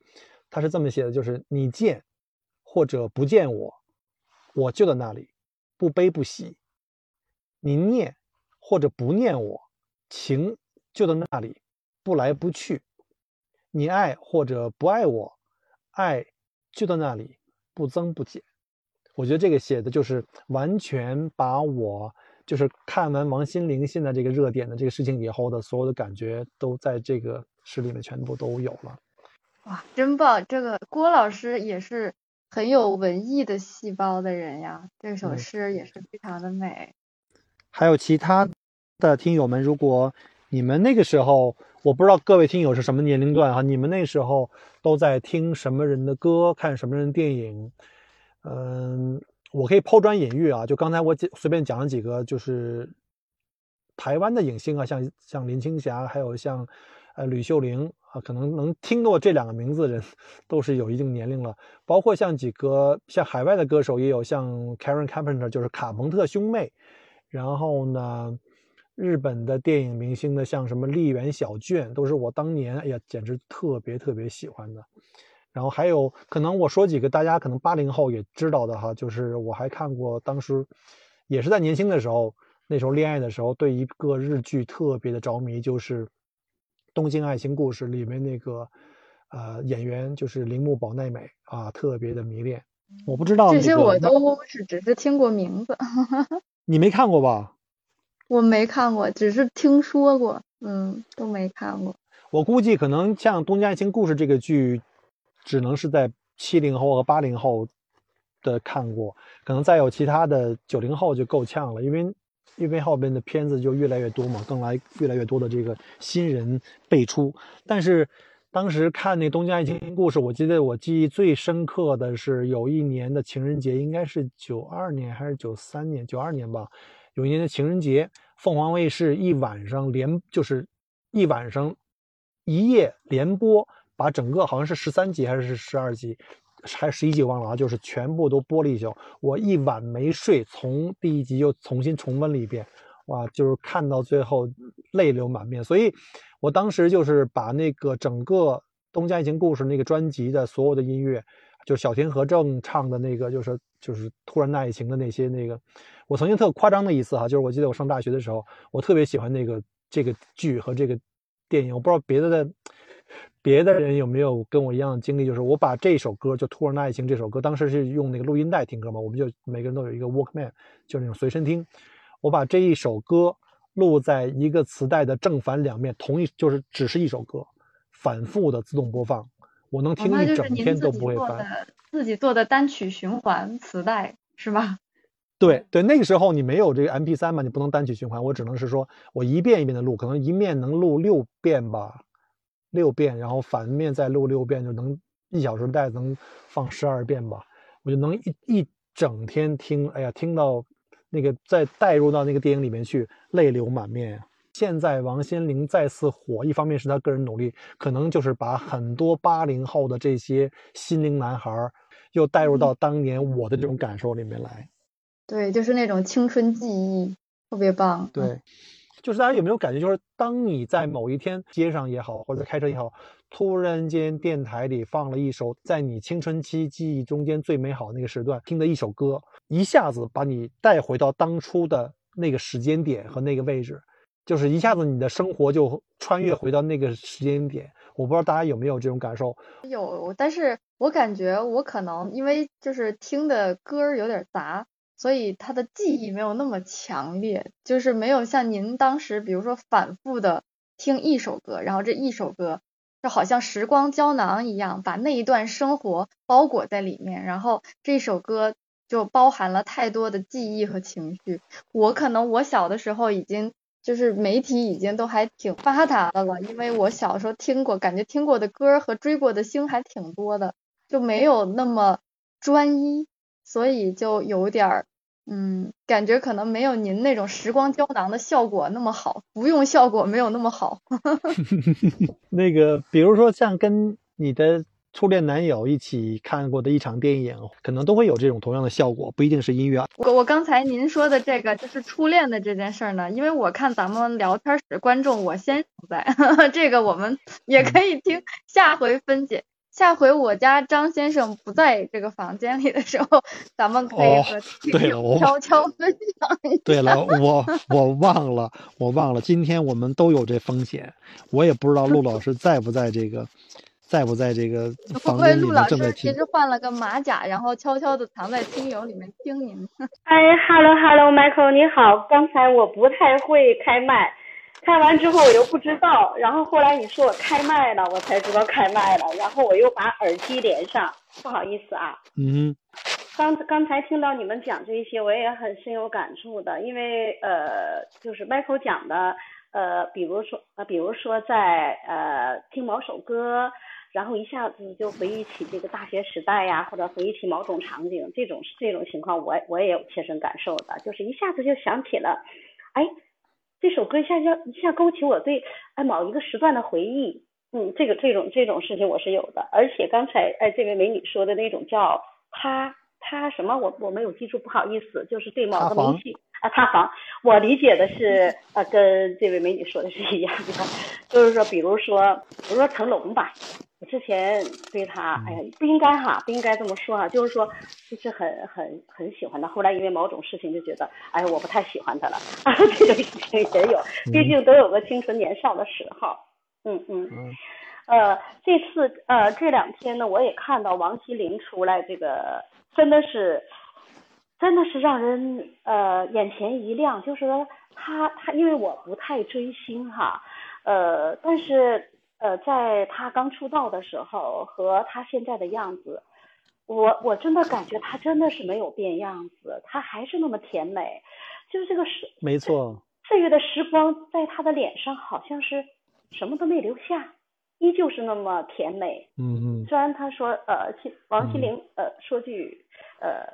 他是这么写的，就是你见或者不见我，我就在那里。不悲不喜，你念或者不念我，情就在那里，不来不去；你爱或者不爱我，爱就在那里，不增不减。我觉得这个写的就是完全把我就是看完王心凌现在这个热点的这个事情以后的所有的感觉，都在这个诗里面全部都有了。哇，真棒！这个郭老师也是。很有文艺的细胞的人呀，这首诗也是非常的美。还有其他的听友们，如果你们那个时候，我不知道各位听友是什么年龄段哈，你们那时候都在听什么人的歌，看什么人的电影？嗯，我可以抛砖引玉啊，就刚才我随便讲了几个，就是台湾的影星啊，像像林青霞，还有像呃吕秀玲。啊，可能能听过这两个名字的人，都是有一定年龄了。包括像几个像海外的歌手，也有像 Karen Carpenter，就是卡朋特兄妹。然后呢，日本的电影明星的，像什么丽媛小卷，都是我当年哎呀，简直特别特别喜欢的。然后还有可能我说几个大家可能八零后也知道的哈，就是我还看过，当时也是在年轻的时候，那时候恋爱的时候，对一个日剧特别的着迷，就是。《东京爱情故事》里面那个，呃，演员就是铃木保奈美啊，特别的迷恋。我不知道这些，我都是只是听过名字。你没看过吧？我没看过，只是听说过。嗯，都没看过。我估计可能像《东京爱情故事》这个剧，只能是在七零后和八零后的看过，可能再有其他的九零后就够呛了，因为。因为后边的片子就越来越多嘛，更来越来越多的这个新人辈出。但是当时看那《东京爱情故事》，我记得我记忆最深刻的是有一年的情人节，应该是九二年还是九三年？九二年吧。有一年的情人节凤凰卫视一晚上连就是一晚上一夜连播，把整个好像是十三集还是十二集，还十一集忘了啊，就是全部都播了一宿。我一晚没睡，从第一集又重新重温了一遍，哇，就是看到最后泪流满面。所以我当时就是把那个整个《东家爱情故事》那个专辑的所有的音乐，就是小田和正唱的那个，就是就是突然的爱情的那些那个。我曾经特夸张的一次哈，就是我记得我上大学的时候，我特别喜欢那个这个剧和这个电影。我不知道别的的 别的人有没有跟我一样的经历，就是我把这首歌就《突然的爱情》这首歌，当时是用那个录音带听歌嘛，我们就每个人都有一个 Walkman，就是那种随身听。我把这一首歌录在一个磁带的正反两面，同一就是只是一首歌，反复的自动播放，我能听一整天都不会烦。自己做的单曲循环磁带是吧？对对，那个时候你没有这个 M P 三嘛，你不能单曲循环，我只能是说我一遍一遍的录，可能一面能录六遍吧，六遍，然后反面再录六遍，就能一小时带能放十二遍吧，我就能一一整天听，哎呀，听到那个再带入到那个电影里面去，泪流满面。现在王心凌再次火，一方面是她个人努力，可能就是把很多八零后的这些心灵男孩又带入到当年我的这种感受里面来。对，就是那种青春记忆，特别棒。对，就是大家有没有感觉，就是当你在某一天街上也好，或者开车也好，突然间电台里放了一首在你青春期记忆中间最美好那个时段听的一首歌，一下子把你带回到当初的那个时间点和那个位置，就是一下子你的生活就穿越回到那个时间点。我不知道大家有没有这种感受？有，但是我感觉我可能因为就是听的歌有点杂。所以他的记忆没有那么强烈，就是没有像您当时，比如说反复的听一首歌，然后这一首歌就好像时光胶囊一样，把那一段生活包裹在里面，然后这首歌就包含了太多的记忆和情绪。我可能我小的时候已经就是媒体已经都还挺发达的了，因为我小时候听过，感觉听过的歌和追过的星还挺多的，就没有那么专一。所以就有点儿，嗯，感觉可能没有您那种时光胶囊的效果那么好，服用效果没有那么好。那个，比如说像跟你的初恋男友一起看过的一场电影，可能都会有这种同样的效果，不一定是音乐。我我刚才您说的这个就是初恋的这件事儿呢，因为我看咱们聊天室观众我先生在，这个我们也可以听下回分解。下回我家张先生不在这个房间里的时候，咱们可以和对了，悄悄分享一下。对了，我我忘了，我忘了，今天我们都有这风险，我也不知道陆老师在不在这个，在不在这个房间里陆老师其实换了个马甲，然后悄悄的藏在听友里面听您。哎，Hello Hello，Michael 你好，刚才我不太会开麦。开完之后我又不知道，然后后来你说我开麦了，我才知道开麦了，然后我又把耳机连上，不好意思啊。嗯。刚刚才听到你们讲这些，我也很深有感触的，因为呃，就是 Michael 讲的，呃，比如说呃，比如说在呃听某首歌，然后一下子就回忆起这个大学时代呀，或者回忆起某种场景，这种这种情况，我我也有切身感受的，就是一下子就想起了，哎。这首歌一下就一下勾起我对哎某一个时段的回忆，嗯，这个这种这种事情我是有的，而且刚才哎这位美女说的那种叫他他什么我我没有记住，不好意思，就是对某个明星啊塌房，我理解的是呃跟这位美女说的是一样的，就是说比如说比如说成龙吧。我之前对他，哎呀，不应该哈，不应该这么说哈，就是说，就是很很很喜欢他。后来因为某种事情就觉得，哎呀，我不太喜欢他了。啊这种事情也有，毕竟都有个青春年少的时候。嗯嗯。呃，这次呃这两天呢，我也看到王心凌出来，这个真的是，真的是让人呃眼前一亮。就是说，他他因为我不太追星哈，呃，但是。呃，在他刚出道的时候和他现在的样子，我我真的感觉他真的是没有变样子，他还是那么甜美，就是这个时没错，岁月的时光在他的脸上好像是什么都没留下，依旧是那么甜美。嗯嗯。虽然他说呃，王心凌呃说句呃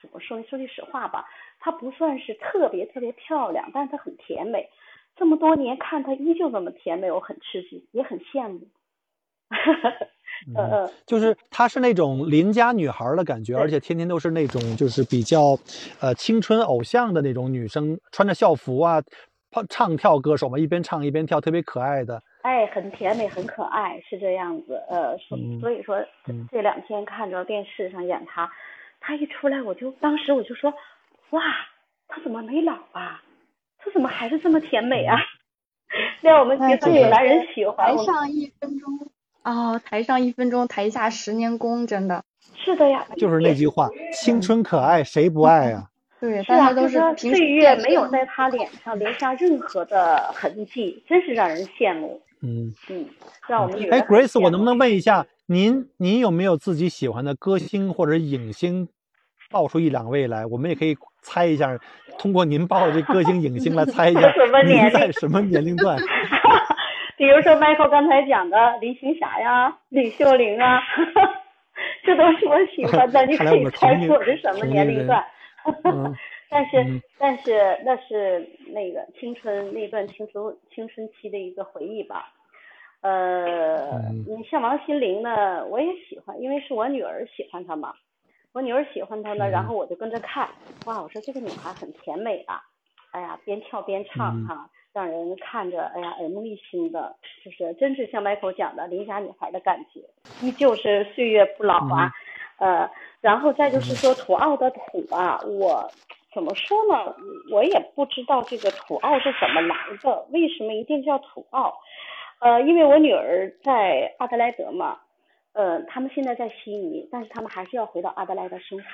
怎么说呢？说句实话吧，她不算是特别特别漂亮，但是她很甜美。这么多年看她依旧那么甜美，我很吃惊，也很羡慕。嗯嗯，就是她是那种邻家女孩的感觉，而且天天都是那种就是比较，呃，青春偶像的那种女生，穿着校服啊，唱唱跳歌手嘛，一边唱一边跳，特别可爱的。哎，很甜美，很可爱，是这样子。呃，所所以说这两天看着电视上演她，她一出来我就当时我就说，哇，他怎么没老啊？他怎么还是这么甜美啊？让我们节目里男人喜欢。台上一分钟。哦，台上一分钟，台下十年功，真的是的呀，就是那句话，青春可爱谁不爱啊？对，大家都是岁月没有在他脸上留下任何的痕迹，真是让人羡慕。嗯嗯，让我们哎，Grace，我能不能问一下，您您有没有自己喜欢的歌星或者影星？报出一两位来，我们也可以猜一下，通过您报的这歌星影星来猜一下 您在什么年龄段。比如说 Michael 刚才讲的林青霞呀、李秀玲啊，这都是我喜欢的，你可以猜出我是什么年龄段。但是但是那是那个青春那段青春青春期的一个回忆吧。呃，你像王心凌呢，我也喜欢，因为是我女儿喜欢她嘛，我女儿喜欢她呢，然后我就跟着看，哇，我说这个女孩很甜美啊，哎呀，边跳边唱哈。让人看着，哎呀，耳目一新的，就是真是像 Michael 讲的邻家女孩的感觉，依旧是岁月不老啊。呃，然后再就是说土澳的土啊，我怎么说呢？我也不知道这个土澳是怎么来的，为什么一定叫土澳？呃，因为我女儿在阿德莱德嘛，呃，他们现在在悉尼，但是他们还是要回到阿德莱德生活。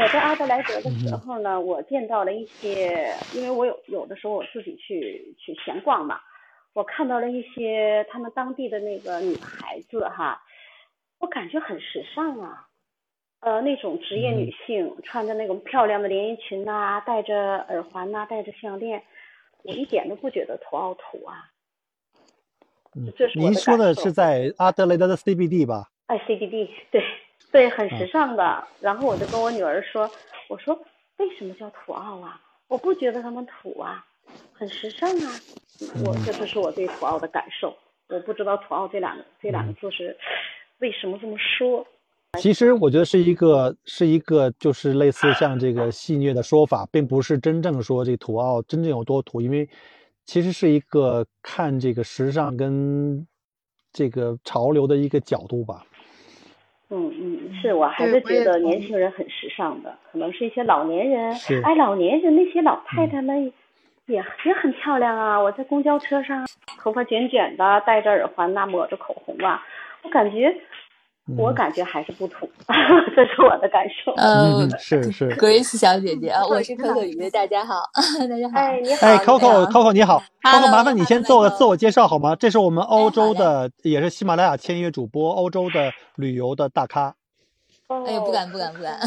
我在阿德莱德的时候呢，我见到了一些，因为我有有的时候我自己去去闲逛嘛，我看到了一些他们当地的那个女孩子哈，我感觉很时尚啊，呃，那种职业女性穿着那种漂亮的连衣裙呐，戴着耳环呐，戴着项链，我一点都不觉得土凹土啊。嗯，您说的是在阿德莱德的 CBD 吧？哎，CBD 对。对，很时尚的。然后我就跟我女儿说：“我说为什么叫土澳啊？我不觉得他们土啊，很时尚啊。”我这就是我对土澳的感受。我不知道土澳这两个这两个字是为什么这么说。其实我觉得是一个是一个就是类似像这个戏谑的说法，并不是真正说这土澳真正有多土，因为其实是一个看这个时尚跟这个潮流的一个角度吧。嗯嗯，是我还是觉得年轻人很时尚的，可能是一些老年人。哎，老年人那些老太太们也也很漂亮啊！我在公交车上，头发卷卷的，戴着耳环呐，抹着口红啊，我感觉。我感觉还是不土，这是我的感受。嗯，是是，Grace 小姐姐啊，我是可可鱼，大家好，大家好。哎，你好。哎，Coco，Coco 你好，Coco 麻烦你先做个自我介绍好吗？这是我们欧洲的，也是喜马拉雅签约主播，欧洲的旅游的大咖。哎呦，不敢不敢不敢，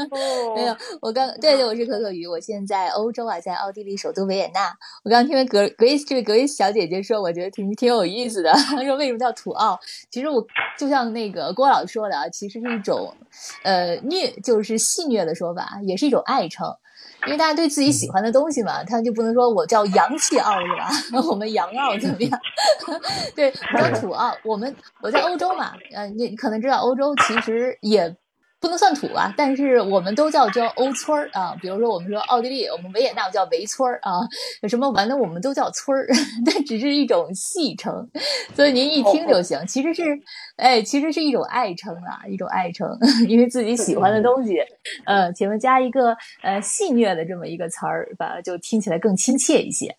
没有，我刚对对，我是可可鱼，我现在欧洲啊，在奥地利首都维也纳。我刚听了格格伊斯这位格伊斯小姐姐说，我觉得挺挺有意思的。她说为什么叫土澳？其实我就像那个郭老师说的啊，其实是一种呃虐，就是戏虐的说法，也是一种爱称。因为大家对自己喜欢的东西嘛，他就不能说我叫洋气奥是吧？我们洋澳怎么样？对，我叫土奥。我们我在欧洲嘛，呃，你可能知道欧洲其实也。不能算土啊，但是我们都叫叫欧村儿啊。比如说，我们说奥地利，我们维也纳叫维村儿啊。有什么玩的，我们都叫村儿，但只是一种戏称，所以您一听就行。其实是，哎，其实是一种爱称啊，一种爱称，因为自己喜欢的东西，呃，前面加一个呃戏谑的这么一个词儿，把就听起来更亲切一些。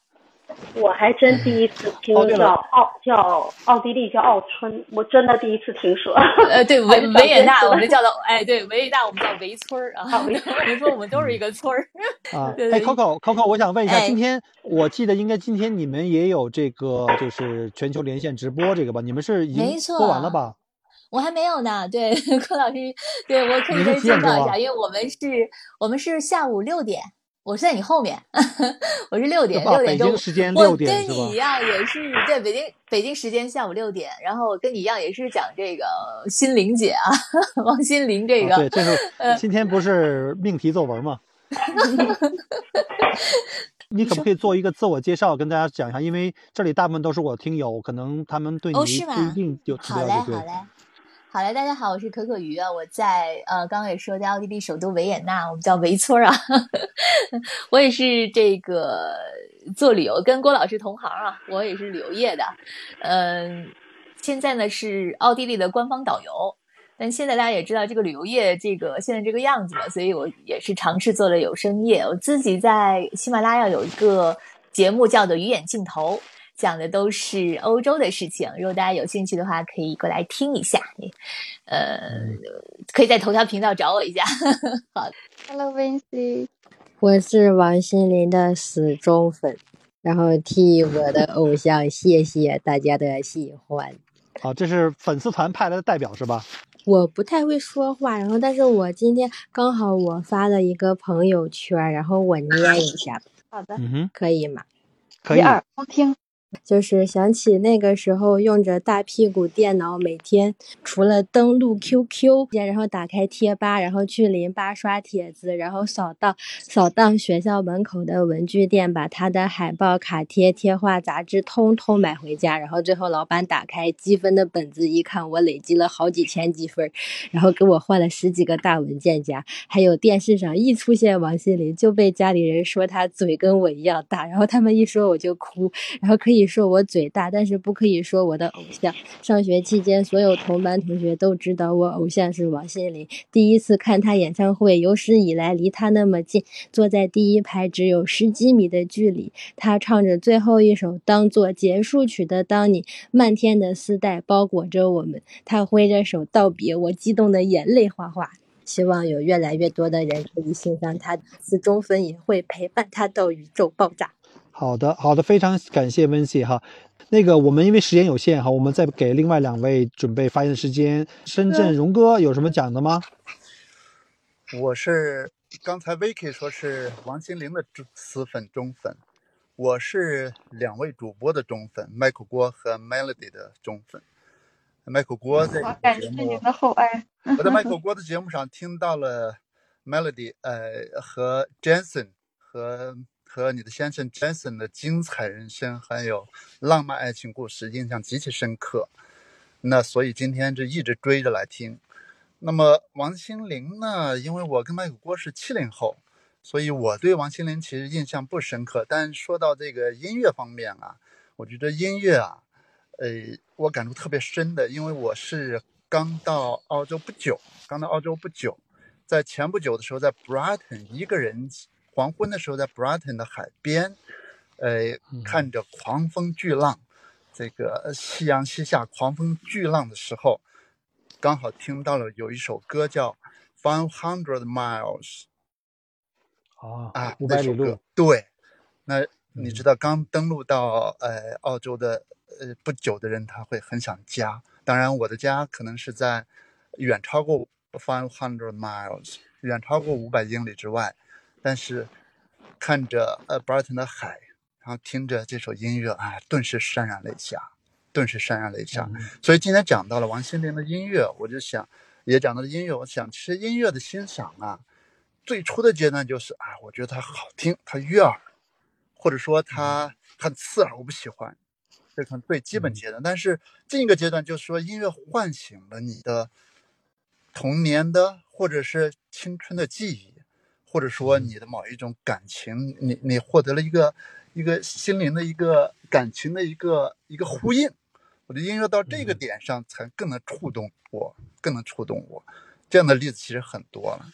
我还真第一次听叫奥叫奥地利叫奥村，我真的第一次听说。呃，对 维维也纳，我们叫做哎，对维也纳，我们叫维村儿啊。我们 说我们都是一个村儿啊。哎，Coco，Coco，我想问一下，今天我记得应该今天你们也有这个就是全球连线直播这个吧？你们是已经播完了吧？我还没有呢。对，柯老师，对我可以再介绍一下，因为我们是我们是下午六点。我是在你后面，我是六点六点钟，我跟你一样也是对北京北京时间下午六点，然后我跟你一样也是讲这个心灵姐啊，王心凌这个，对，这是今天不是命题作文吗？你可不可以做一个自我介绍，跟大家讲一下？因为这里大部分都是我听友，可能他们对你不一定有好嘞，好嘞，好嘞，大家好，我是可可鱼啊，我在呃，刚刚也说在奥地利首都维也纳，我们叫维村啊，我也是这个做旅游，跟郭老师同行啊，我也是旅游业的，嗯，现在呢是奥地利的官方导游。但现在大家也知道这个旅游业这个现在这个样子嘛，所以我也是尝试做了有声业。我自己在喜马拉雅有一个节目叫做《鱼眼镜头》，讲的都是欧洲的事情。如果大家有兴趣的话，可以过来听一下。呃，可以在头条频道找我一下。好，Hello Vincy，我是王心凌的死忠粉，然后替我的偶像谢谢大家的喜欢。好，这是粉丝团派来的代表是吧？我不太会说话，然后但是我今天刚好我发了一个朋友圈，然后我念一下。好的，嗯哼，可以吗？可以。一二，听。就是想起那个时候用着大屁股电脑，每天除了登录 QQ，然后打开贴吧，然后去淋巴刷帖子，然后扫荡扫荡学校门口的文具店，把他的海报、卡贴、贴画、杂志通通买回家，然后最后老板打开积分的本子一看，我累积了好几千积分，然后给我换了十几个大文件夹，还有电视上一出现王心凌就被家里人说他嘴跟我一样大，然后他们一说我就哭，然后可以。说我嘴大，但是不可以说我的偶像。上学期间，所有同班同学都知道我偶像是王心凌。第一次看他演唱会，有史以来离他那么近，坐在第一排只有十几米的距离。他唱着最后一首当做结束曲的《当你》，漫天的丝带包裹着我们。他挥着手道别，我激动的眼泪哗哗。希望有越来越多的人可以欣赏他，死忠粉也会陪伴他到宇宙爆炸。好的，好的，非常感谢温西哈。那个，我们因为时间有限哈，我们再给另外两位准备发言的时间。深圳荣哥有什么讲的吗？我是刚才 Vicky 说是王心凌的死粉忠粉，我是两位主播的忠粉，Michael 郭和 Melody 的忠粉。Michael 郭在节目，我在 Michael 郭的节目上听到了 Melody 呃和 Jensen 和。和你的先生 Jason 的精彩人生还有浪漫爱情故事印象极其深刻，那所以今天就一直追着来听。那么王心凌呢？因为我跟麦克郭是七零后，所以我对王心凌其实印象不深刻。但说到这个音乐方面啊，我觉得音乐啊，呃，我感触特别深的，因为我是刚到澳洲不久，刚到澳洲不久，在前不久的时候在 Brighton 一个人。黄昏的时候，在 Brighton 的海边，呃，看着狂风巨浪，这个夕阳西下，狂风巨浪的时候，刚好听到了有一首歌叫《Five Hundred Miles》。啊啊，五百里路。对，那你知道，刚登陆到呃澳洲的呃不久的人，他会很想家。当然，我的家可能是在远超过 Five Hundred Miles，远超过五百英里之外。但是看着呃 Brighton 的海，然后听着这首音乐，哎，顿时潸然泪下，顿时潸然泪下。所以今天讲到了王心凌的音乐，我就想，也讲到了音乐，我想其实音乐的欣赏啊，最初的阶段就是啊，我觉得它好听，它悦耳，或者说它很刺耳，我不喜欢，这可能最基本阶段。但是另一个阶段就是说，音乐唤醒了你的童年的或者是青春的记忆。或者说你的某一种感情，你你获得了一个一个心灵的一个感情的一个一个呼应，我的音乐到这个点上才更能触动我，更能触动我。这样的例子其实很多了。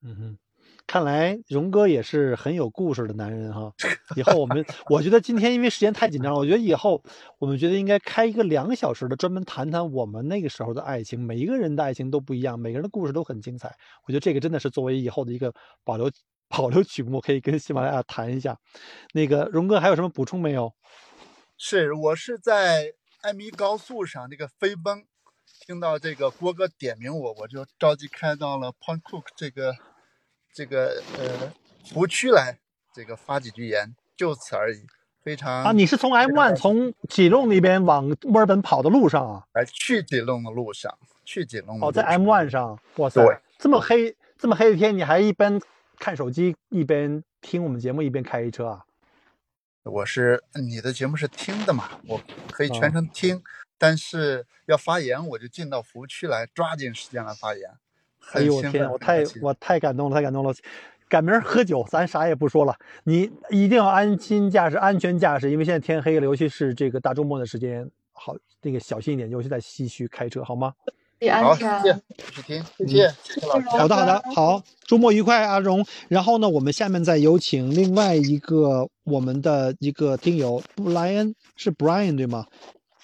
嗯哼。看来荣哥也是很有故事的男人哈。以后我们，我觉得今天因为时间太紧张了，我觉得以后我们觉得应该开一个两小时的，专门谈谈我们那个时候的爱情。每一个人的爱情都不一样，每个人的故事都很精彩。我觉得这个真的是作为以后的一个保留保留曲目，可以跟喜马拉雅谈一下。那个荣哥还有什么补充没有？是我是在艾米高速上那个飞奔，听到这个郭哥点名我，我就着急开到了 Pon Cook 这个。这个呃，湖区来这个发几句言，就此而已。非常啊，你是从 M1 从吉隆那边往墨尔本跑的路上啊？哎，去吉隆的路上，去吉隆。哦，在 M1 上，哇塞，这么黑这么黑的天，你还一边看手机一边听我们节目一边开车啊？我是你的节目是听的嘛，我可以全程听，但是要发言我就进到服务区来，抓紧时间来发言。哎呦我天，我太我太感动了，太感动了！赶明儿喝酒，咱啥也不说了，你一定要安心驾驶，安全驾驶，因为现在天黑了，尤其是这个大周末的时间，好那个小心一点，尤其在西区开车，好吗？好，谢谢，继续听，谢谢，谢谢老师。好的，好的，好，周末愉快，阿荣。然后呢，我们下面再有请另外一个我们的一个听友，Brian，是 Brian 对吗？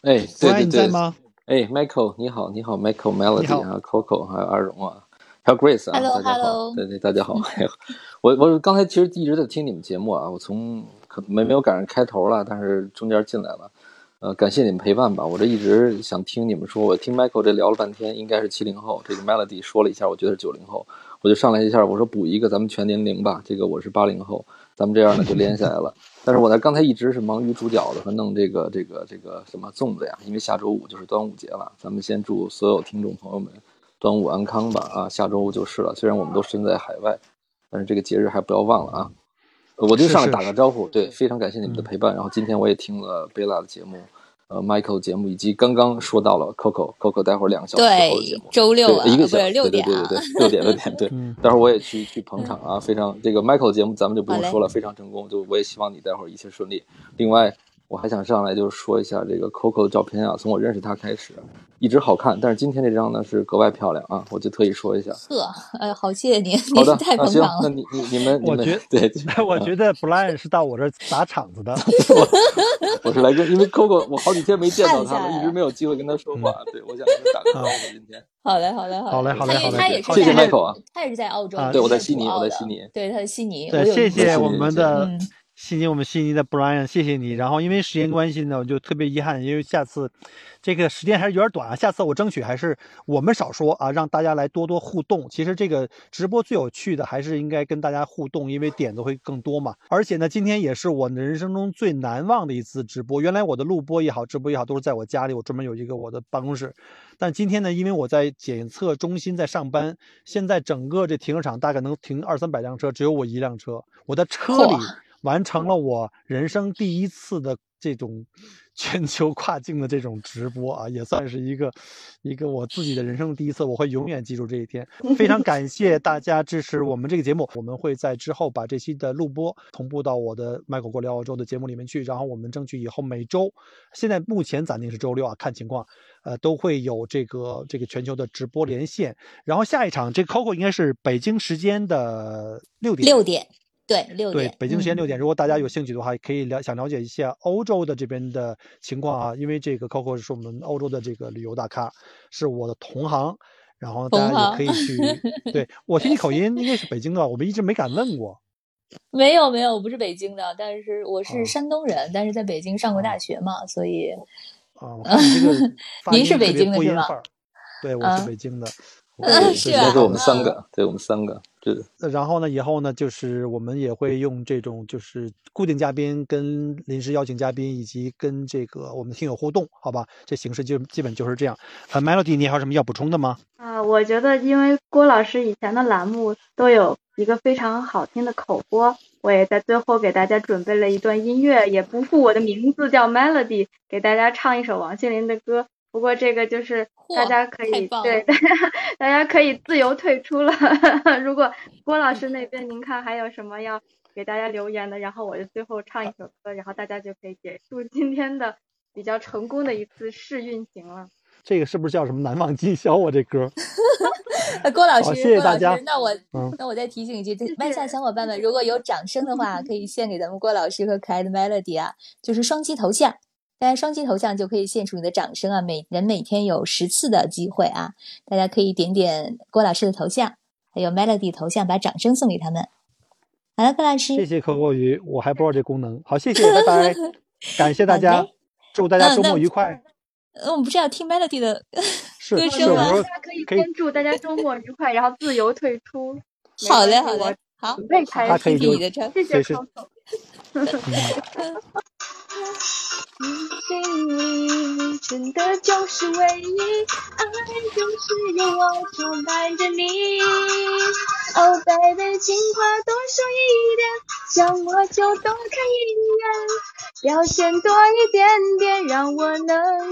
哎，Brian 在吗？哎，Michael，你好，你好，Michael Melody 啊，Coco，还有阿荣啊，还有 Grace 啊，大家好，对对，大家好。我我刚才其实一直在听你们节目啊，我从可没没有赶上开头了，但是中间进来了。呃，感谢你们陪伴吧。我这一直想听你们说，我听 Michael 这聊了半天，应该是七零后。这个 Melody 说了一下，我觉得是九零后，我就上来一下，我说补一个咱们全年龄吧。这个我是八零后，咱们这样呢就连起来了。但是我在刚才一直是忙于煮饺子和弄这个这个这个什么粽子呀，因为下周五就是端午节了。咱们先祝所有听众朋友们端午安康吧。啊，下周五就是了。虽然我们都身在海外，但是这个节日还不要忘了啊。我就上来打个招呼，对，非常感谢你们的陪伴。然后今天我也听了贝拉的节目，呃，Michael 节目，以及刚刚说到了 Coco，Coco 待会儿两个小时后的节目，周六一个小时，六点，对对对对，六点六点，对。待会儿我也去去捧场啊，非常这个 Michael 节目咱们就不用说了，非常成功，就我也希望你待会儿一切顺利。另外。我还想上来就是说一下这个 Coco 的照片啊，从我认识他开始，一直好看，但是今天这张呢是格外漂亮啊，我就特意说一下。呵，呃，好，谢谢您，好的，太捧场了。那你你你们，我觉 对，我觉得 Brian 是到我这儿砸场子的，我是来跟，因为 Coco 我好几天没见到他了，一直没有机会跟他说话，对，我想跟他打个招呼今天。好嘞，好嘞，好嘞，好嘞，好嘞，他也是谢谢 Michael 啊，他也是在澳洲，对，我在悉尼，我在悉尼，对，他在悉尼，对，谢谢我们的。嗯悉尼，我们悉尼的 Brian，谢谢你。然后因为时间关系呢，我就特别遗憾，因为下次这个时间还是有点短啊。下次我争取还是我们少说啊，让大家来多多互动。其实这个直播最有趣的还是应该跟大家互动，因为点子会更多嘛。而且呢，今天也是我人生中最难忘的一次直播。原来我的录播也好，直播也好，都是在我家里，我专门有一个我的办公室。但今天呢，因为我在检测中心在上班，现在整个这停车场大概能停二三百辆车，只有我一辆车，我的车里。完成了我人生第一次的这种 全球跨境的这种直播啊，也算是一个一个我自己的人生第一次，我会永远记住这一天。非常感谢大家支持我们这个节目，我们会在之后把这期的录播同步到我的麦克国聊澳洲的节目里面去，然后我们争取以后每周，现在目前暂定是周六啊，看情况，呃，都会有这个这个全球的直播连线。然后下一场这 Coco 应该是北京时间的六点。六点。对，六点。对，北京时间六点。如果大家有兴趣的话，可以了想了解一下欧洲的这边的情况啊，因为这个 Coco 是我们欧洲的这个旅游大咖，是我的同行。然后大家也可以去。对我听你口音 应该是北京的，我们一直没敢问过。没有没有，我不是北京的，但是我是山东人，但是在北京上过大学嘛，所以。啊，您是北京的是吧？对，我是北京的。嗯，是啊。是我们三个，对我们三个。呃，然后呢，以后呢，就是我们也会用这种就是固定嘉宾跟临时邀请嘉宾，以及跟这个我们听友互动，好吧？这形式就基本就是这样。呃，Melody，你还有什么要补充的吗？啊，我觉得因为郭老师以前的栏目都有一个非常好听的口播，我也在最后给大家准备了一段音乐，也不负我的名字，叫 Melody，给大家唱一首王心凌的歌。不过这个就是大家可以对大家大家可以自由退出了。如果郭老师那边您看还有什么要给大家留言的，然后我就最后唱一首歌，然后大家就可以结束今天的比较成功的一次试运行了。这个是不是叫什么难忘今宵？啊这歌。郭老师，谢谢大家。那我那我再提醒一句，麦下小伙伴们，如果有掌声的话，可以献给咱们郭老师和可爱的 Melody 啊，就是双击头像。大家双击头像就可以献出你的掌声啊！每人每天有十次的机会啊！大家可以点点郭老师的头像，还有 Melody 头像，把掌声送给他们。好了，郭老师，谢谢可口鱼，我还不知道这功能。好，谢谢，拜拜，感谢大家，祝大家周末愉快。呃，我们不是要听 Melody 的歌声吗？大家可以先祝大家周末愉快，然后自由退出。好嘞，好嘞，好，准备开听你的车，谢谢可口。你心里真的就是唯一，爱就是有我常伴着你。Oh baby，情话多说一点，想我就多看一眼，表现多一点点，让我能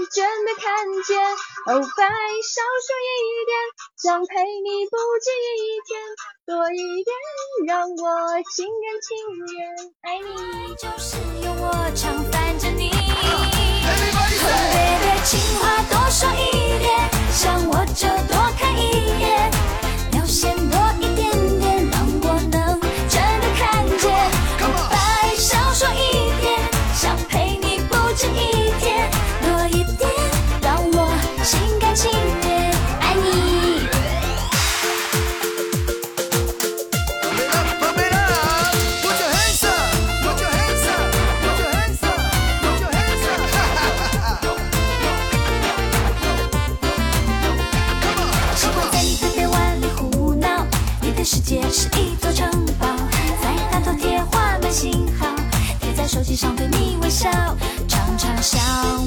真的看见。Oh baby，少说一点，想陪你不止一天，多一点让我心甘情愿爱你。就是有我常烦。情话多说一点，想我就多看一眼，表现机上对你微笑，常常笑。